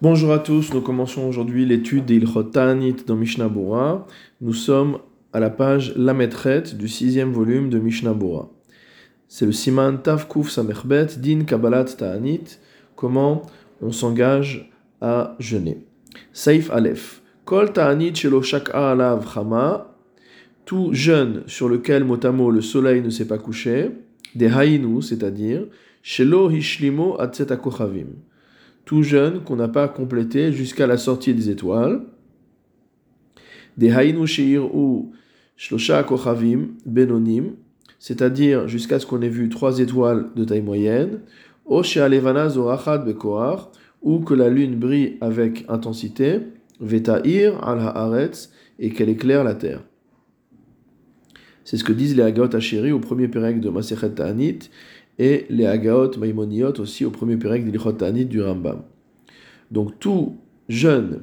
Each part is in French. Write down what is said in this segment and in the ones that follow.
Bonjour à tous, nous commençons aujourd'hui l'étude d'Ilchot Ta'anit dans Mishnah Bora. Nous sommes à la page Lametret du sixième volume de Mishnah Bora. C'est le Siman Tav Kuf Samechbet Din Kabbalat Ta'anit, comment on s'engage à jeûner. Saif Aleph. Kol Ta'anit Shelo Shak'a Alav Chama, tout jeûne sur lequel motamo le soleil ne s'est pas couché, des Haïnu, c'est-à-dire Shelo Hishlimo Atzet tout jeune qu'on n'a pas complété jusqu'à la sortie des étoiles. Des Hainu ou Shlosha Kochavim Benonim, c'est-à-dire jusqu'à ce qu'on ait vu trois étoiles de taille moyenne, ou que la lune brille avec intensité, Veta'ir al Haaretz, et qu'elle éclaire la terre. C'est ce que disent les Agot Hacheri au premier pérec de Masechet Ta'anit, et les Agaot Maimoniot aussi au premier pérec Ta'anit du Rambam. Donc tout jeûne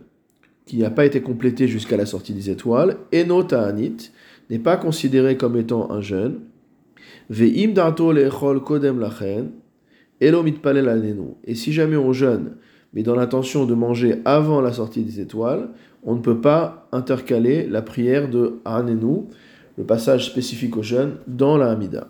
qui n'a pas été complété jusqu'à la sortie des étoiles, Eno Ta'anit, n'est pas considéré comme étant un jeûne. Ve'im darto kodem lachen, elo mitpalel alenu. Et si jamais on jeûne, mais dans l'intention de manger avant la sortie des étoiles, on ne peut pas intercaler la prière de Anenu, le passage spécifique au jeûne, dans la Hamida.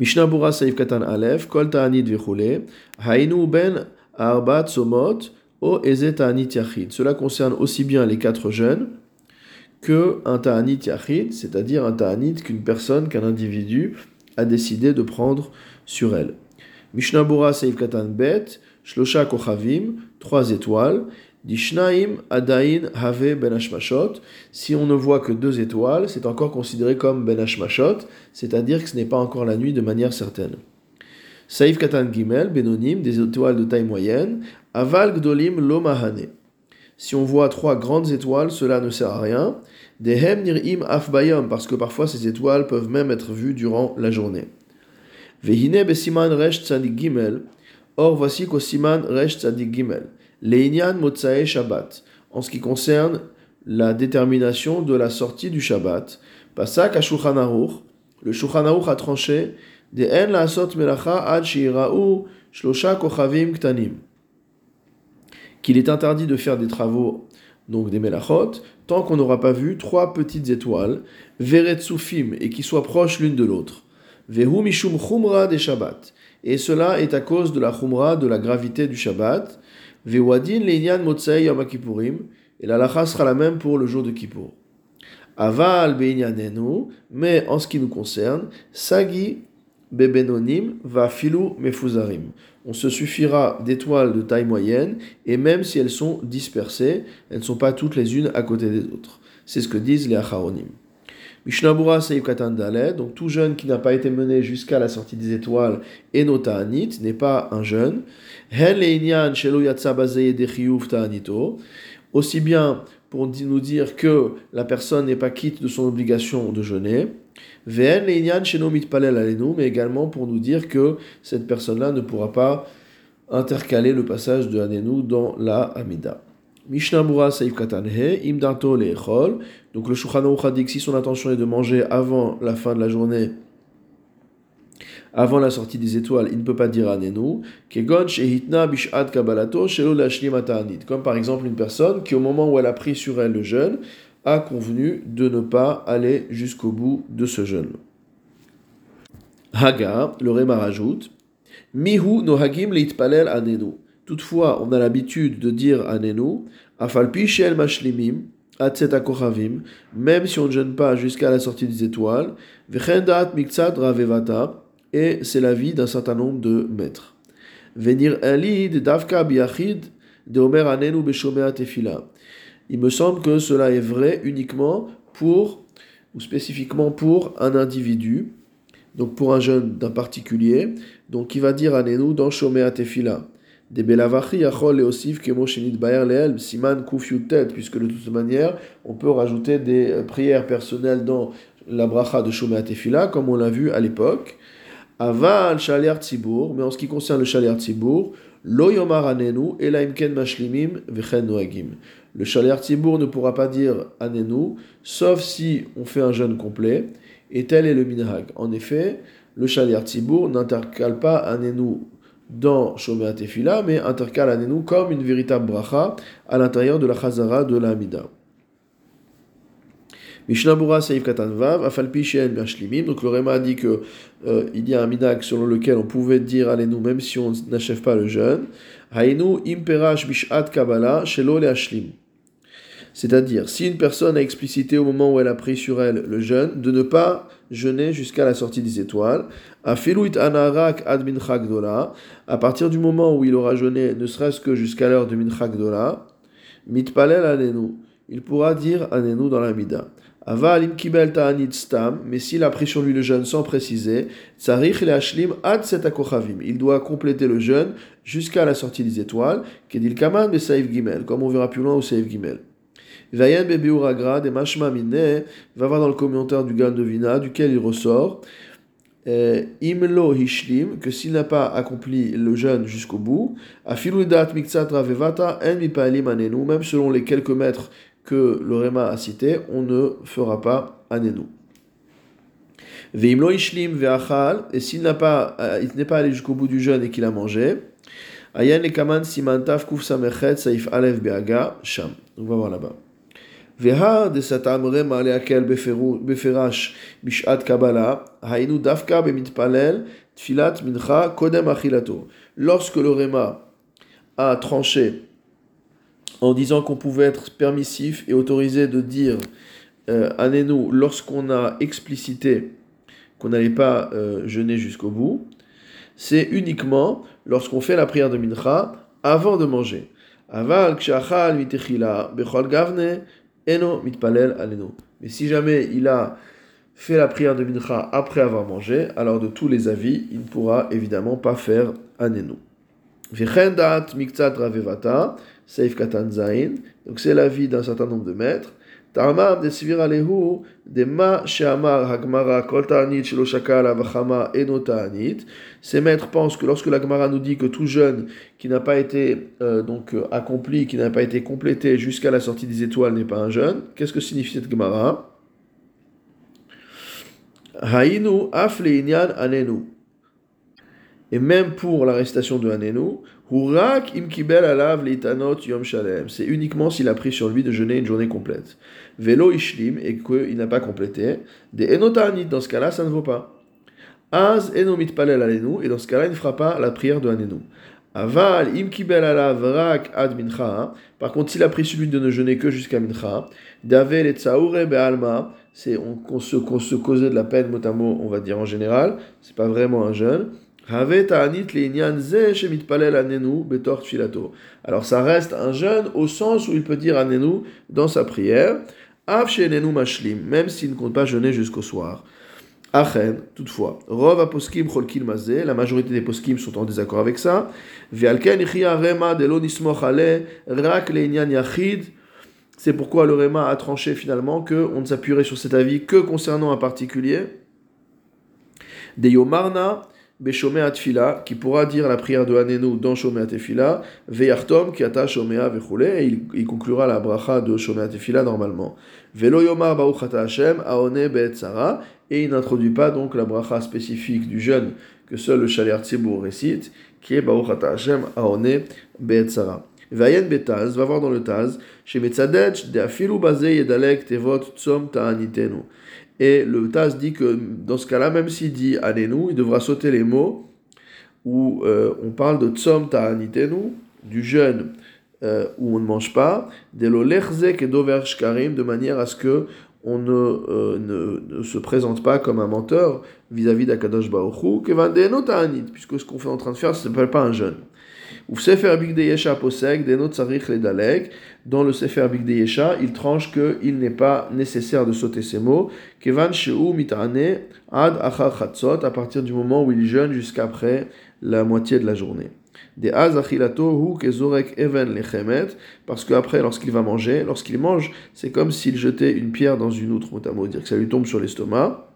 Mishnah Bura Saif Katan Aleph, Kol Ta'anit Vechule, Hainu Ben Arbat Somot, O Eze Ta'anit Yachid. Cela concerne aussi bien les quatre jeunes que un Ta'anit Yachid, c'est-à-dire un Ta'anit qu'une personne, qu'un individu a décidé de prendre sur elle. Mishnah Bura Saif Katan Bet, Shlosha Kochavim, trois étoiles, Dishnaim Adain Have Ben. Si on ne voit que deux étoiles, c'est encore considéré comme Ben Hashmashot, c'est-à-dire que ce n'est pas encore la nuit de manière certaine. Saif Katan Gimel, Benonim, des étoiles de taille moyenne. Aval Gdolim Lomahane. Si on voit trois grandes étoiles, cela ne sert à rien. Dehem Nirim Afbayom, parce que parfois ces étoiles peuvent même être vues durant la journée. Vehine Besiman Resh Gimel. Or voici qu'au Siman Resh Tzadik Gimel. Leinyan Motsae Shabbat, en ce qui concerne la détermination de la sortie du Shabbat. Pasak à le Shulchan a tranché de En la Asot Melacha Ad Shira'u Shlosha Kochavim Ktanim. Qu'il est interdit de faire des travaux, donc des Melachot, tant qu'on n'aura pas vu trois petites étoiles, Veret Soufim, et qui soient proches l'une de l'autre. Vehu Mishum Chumra des Shabbat. Et cela est à cause de la Chumra, de la gravité du Shabbat. Vewadin leinian motzei yom et la lacha sera la même pour le jour de Kippour. Aval beinyanenu, mais en ce qui nous concerne, sagi bebenonim va filou mefuzarim. On se suffira d'étoiles de taille moyenne, et même si elles sont dispersées, elles ne sont pas toutes les unes à côté des autres. C'est ce que disent les acharonim. Mishnabura Seif Katan donc tout jeune qui n'a pas été mené jusqu'à la sortie des étoiles, et n'est pas un jeune. Aussi bien pour nous dire que la personne n'est pas quitte de son obligation de jeûner. mais également pour nous dire que cette personne-là ne pourra pas intercaler le passage de Hanenu dans la Amida. Mishnah Mura Saif Katanhe, Imdato Lechol. Donc le Shulchan dit que si son intention est de manger avant la fin de la journée, avant la sortie des étoiles, il ne peut pas dire Anenu. Kegon Shehitna Bishat Kabalato Shelo Comme par exemple une personne qui, au moment où elle a pris sur elle le jeûne, a convenu de ne pas aller jusqu'au bout de ce jeûne. Haga, le Réma rajoute Mihu Nohagim Leitpalel Anenu. Toutefois, on a l'habitude de dire Anenu, Afalpi Shel Mashlimim, Kochavim, même si on ne jeûne pas jusqu'à la sortie des étoiles, Vechendat Miktsat Ravevata, et c'est la vie d'un certain nombre de maîtres. Venir Elid Davka Biachid de Omer Anenu Beshomea Tefila. Il me semble que cela est vrai uniquement pour, ou spécifiquement pour un individu, donc pour un jeune d'un particulier, donc qui va dire Anenu dans Shomea Tefila des belavachi yachol et osif kemo shenit baer leel siman tet puisque de toute manière on peut rajouter des euh, prières personnelles dans la bracha de Shomer Tefila comme on l'a vu à l'époque. Aval shaliar tzibur mais en ce qui concerne le shaliar tzibur lo yomar anenu elaimken mashlimim vechen noagim le shaliar tzibur ne pourra pas dire anenu sauf si on fait un jeûne complet et tel est le minhag. En effet le shaliar tzibur n'intercale pas anenu dans Shomer Tefila, mais intercale Anenu comme une véritable bracha à l'intérieur de la Chazara de la Hamida. Mishnabura Saïf Katanvav, Afalpi Shen Bashlimim. Donc le Réma dit que euh, il y a un midak selon lequel on pouvait dire Alenu même si on n'achève pas le jeûne. Hainu Imperash Bishat Kabbalah Shelo Ashlim. C'est-à-dire, si une personne a explicité au moment où elle a pris sur elle le jeûne, de ne pas jeûner jusqu'à la sortie des étoiles. À anarak ad à partir du moment où il aura jeûné, ne serait-ce que jusqu'à l'heure de minchagdola, mitpalel anenu, il pourra dire anenu dans la mida. Aval kibel ta'anit stam, mais s'il a pris sur lui le jeûne sans préciser, tsarich le ashlim ad Il doit compléter le jeûne jusqu'à la sortie des étoiles, kedil kaman saif gimel, comme on verra plus loin au saif gimel. Vayen Bebiuragra, des Mashma Mine, va voir dans le commentaire du Gandovina, duquel il ressort, euh, Imlo Hishlim, que s'il n'a pas accompli le jeûne jusqu'au bout, Afiludat En Anenu, même selon les quelques mètres que le Réma a cités, on ne fera pas Anenu. Veimlo Hishlim Veachal, et s'il n'a pas, euh, il n'est pas allé jusqu'au bout du jeûne et qu'il a mangé, Ayen Lekaman Simantaf Kuf Samechet Saif Alef Beaga, Sham. On va voir là-bas. Lorsque le Réma a tranché en disant qu'on pouvait être permissif et autorisé de dire euh, Anenu lorsqu'on a explicité qu'on n'allait pas euh, jeûner jusqu'au bout, c'est uniquement lorsqu'on fait la prière de Mincha avant de manger. Aval kshachal mitechila bechol gavne Eno mitpalel aleno. Mais si jamais il a fait la prière de Mincha après avoir mangé, alors de tous les avis, il ne pourra évidemment pas faire anenu. Vichendat ravevata, seif katan. Donc c'est l'avis d'un certain nombre de maîtres. Svira Lehu, de Ma Sheamar Hagmara Kol Ta'anit Shelo Shakala Vachama Eno Ta'anit. Ces maîtres pensent que lorsque la Gemara nous dit que tout jeûne qui n'a pas été euh, donc euh, accompli, qui n'a pas été complété jusqu'à la sortie des étoiles n'est pas un jeûne, qu'est-ce que signifie cette Gemara? Hainu Afle Inyan Anenu. Et même pour l'arrestation de Hanenu, Hurak imkibel alav litanot yom shalem. C'est uniquement s'il a pris sur lui de jeûner une journée complète. Velo ishlim, et qu'il n'a pas complété. Des enotanit, dans ce cas-là, ça ne vaut pas. Az enomit palel alenu, et dans ce cas-là, il ne fera pas la prière de Hanenu. Aval imkibel alav rak ad mincha. Par contre, s'il a pris sur lui de ne jeûner que jusqu'à mincha. Davel et tsaoure be'alma. C'est on, se, on se causait de la peine, mot à mot, on va dire en général. C'est pas vraiment un jeûne. Alors ça reste un jeûne au sens où il peut dire anenu dans sa prière, même s'il ne compte pas jeûner jusqu'au soir. Achen, toutefois, Rov aposkim cholkil mazé, la majorité des poskim sont en désaccord avec ça. Vialken rema de rak yachid. C'est pourquoi le Rema a tranché finalement qu'on ne s'appuierait sur cet avis que concernant un particulier. De yomarna, Beshomea Atfila, qui pourra dire la prière de Hanenu dans Shomea Tefila, Veyartom, Kiata Shomea Vechule, et il, conclura la bracha de Shomea Tefila normalement. Velo Yomar Baruchata Hashem, Aone Be'etzara, et il n'introduit pas donc la bracha spécifique du jeûne que seul le Shaliar Tzibur récite, qui est Baruchata Hashem, Aone Be'etzara. Vayen Betaz, va voir dans le Taz, chez Metzadech, de Yedalek Tevot Tzom Ta'anitenu. Et le Taz dit que dans ce cas-là, même s'il dit Anenu, il devra sauter les mots où euh, on parle de Tzom Ta'anitenu, du jeûne euh, où on ne mange pas, de l'olerzek et dover shkarim, de manière à ce que on ne, euh, ne, ne, se présente pas comme un menteur vis-à-vis d'Akadosh Baruch Hu, puisque ce qu'on fait en train de faire, ça ne s'appelle pas un jeûne. Ou Sefer Big Yesha posek, denot sarich ledalek. Dans le Sefer Big Yesha, il tranche qu'il n'est pas nécessaire de sauter ces mots. Kevan sheu mitane ad achar chatzot, à partir du moment où il jeûne jusqu'après la moitié de la journée. Des az achilato hu kezorek even lechemet, parce qu'après, lorsqu'il va manger, lorsqu'il mange, c'est comme s'il jetait une pierre dans une outre, notamment dire que ça lui tombe sur l'estomac.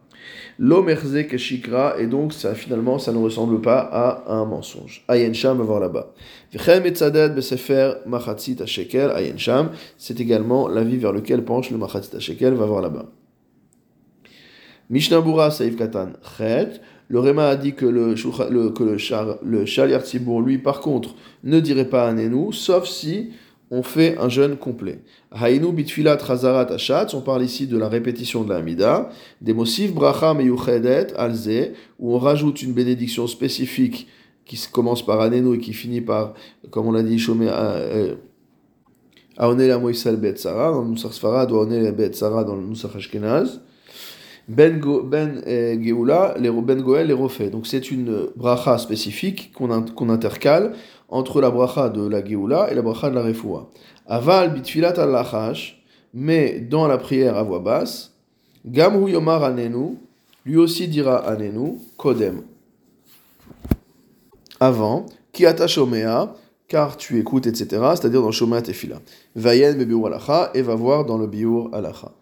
L'omerze keshikra, et donc ça, finalement ça ne ressemble pas à un mensonge. Ayen Sham va voir là-bas. V'chem etzadet besefer machatzit shekel, Ayen Sham, c'est également l'avis vers lequel penche le machatzit shekel, va voir là-bas. Mishnabura Saïf Katan Chet. Le Réma a dit que le, le, que le, char, le lui, par contre, ne dirait pas Anenu, sauf si on fait un jeûne complet. Haïnu bitfilat achatz, on parle ici de la répétition de la Hamida. Des mosif bracha meyuchedet alze, où on rajoute une bénédiction spécifique qui commence par Anenu et qui finit par, comme on l'a dit, Shomé Aonel Amoisal Bet Sarah, dans le Nusach Sfarad, ou Aonel Bet dans le Nusach Ashkenaz. Ben, ben eh, les, Ben Goel, les refait. Donc c'est une bracha spécifique qu'on intercale entre la bracha de la Geoula et la bracha de la Refoua. Aval bitfilat al mais dans la prière à voix basse, Gamhu Yomar Anenu, lui aussi dira Anenu, Kodem. Avant, Kiata Shomea, car tu écoutes, etc., c'est-à-dire dans Shomea Tefila. Vayen Bebiur Alacha, et va voir dans le Biur Alacha.